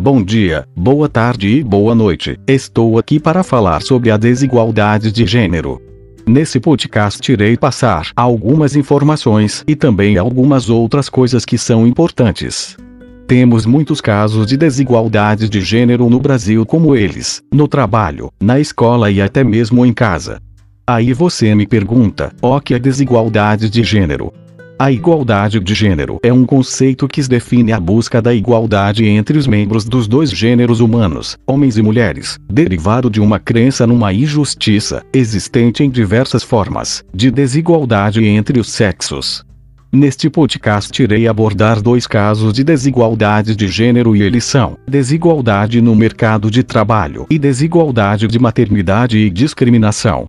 Bom dia, boa tarde e boa noite. Estou aqui para falar sobre a desigualdade de gênero. Nesse podcast irei passar algumas informações e também algumas outras coisas que são importantes. Temos muitos casos de desigualdade de gênero no Brasil, como eles, no trabalho, na escola e até mesmo em casa. Aí você me pergunta: o que é desigualdade de gênero? A igualdade de gênero é um conceito que define a busca da igualdade entre os membros dos dois gêneros humanos, homens e mulheres, derivado de uma crença numa injustiça, existente em diversas formas, de desigualdade entre os sexos. Neste podcast irei abordar dois casos de desigualdade de gênero e eles são: desigualdade no mercado de trabalho e desigualdade de maternidade e discriminação.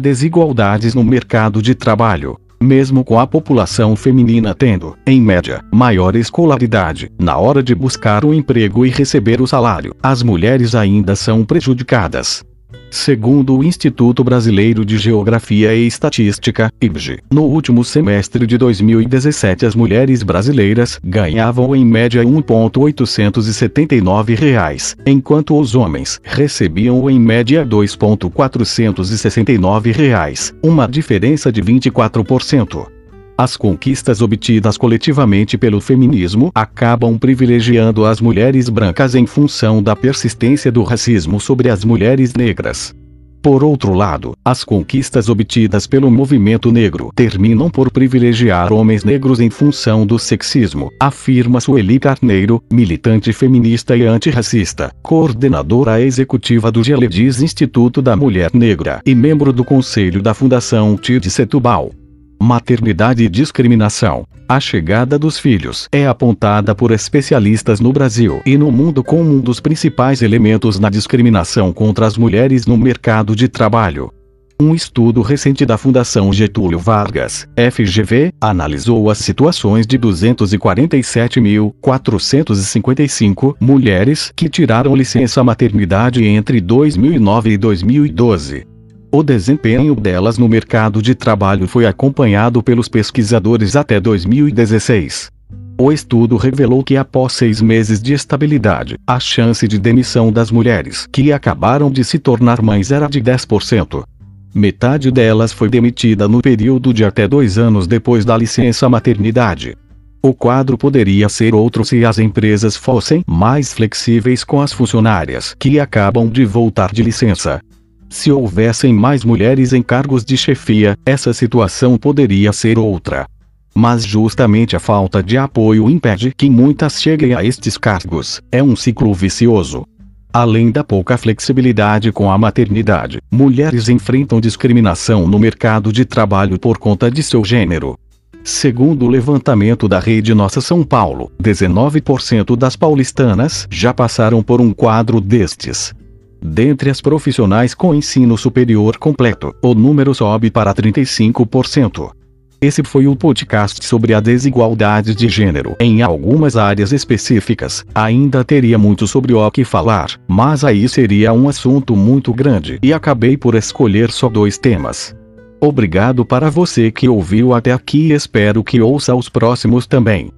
Desigualdades no mercado de trabalho. Mesmo com a população feminina tendo, em média, maior escolaridade, na hora de buscar um emprego e receber o salário, as mulheres ainda são prejudicadas. Segundo o Instituto Brasileiro de Geografia e Estatística, IBGE, no último semestre de 2017 as mulheres brasileiras ganhavam em média 1.879 reais, enquanto os homens recebiam em média 2.469 reais, uma diferença de 24%. As conquistas obtidas coletivamente pelo feminismo acabam privilegiando as mulheres brancas em função da persistência do racismo sobre as mulheres negras. Por outro lado, as conquistas obtidas pelo movimento negro terminam por privilegiar homens negros em função do sexismo, afirma Sueli Carneiro, militante feminista e antirracista, coordenadora executiva do Geledis Instituto da Mulher Negra e membro do conselho da Fundação TID Setubal maternidade e discriminação. A chegada dos filhos é apontada por especialistas no Brasil e no mundo como um dos principais elementos na discriminação contra as mulheres no mercado de trabalho. Um estudo recente da Fundação Getúlio Vargas, FGV, analisou as situações de 247.455 mulheres que tiraram licença maternidade entre 2009 e 2012. O desempenho delas no mercado de trabalho foi acompanhado pelos pesquisadores até 2016. O estudo revelou que após seis meses de estabilidade, a chance de demissão das mulheres que acabaram de se tornar mães era de 10%. Metade delas foi demitida no período de até dois anos depois da licença maternidade. O quadro poderia ser outro se as empresas fossem mais flexíveis com as funcionárias que acabam de voltar de licença. Se houvessem mais mulheres em cargos de chefia, essa situação poderia ser outra. Mas justamente a falta de apoio impede que muitas cheguem a estes cargos. É um ciclo vicioso. Além da pouca flexibilidade com a maternidade, mulheres enfrentam discriminação no mercado de trabalho por conta de seu gênero. Segundo o levantamento da Rede Nossa São Paulo, 19% das paulistanas já passaram por um quadro destes. Dentre as profissionais com ensino superior completo, o número sobe para 35%. Esse foi o podcast sobre a desigualdade de gênero em algumas áreas específicas. Ainda teria muito sobre o que falar, mas aí seria um assunto muito grande e acabei por escolher só dois temas. Obrigado para você que ouviu até aqui e espero que ouça os próximos também.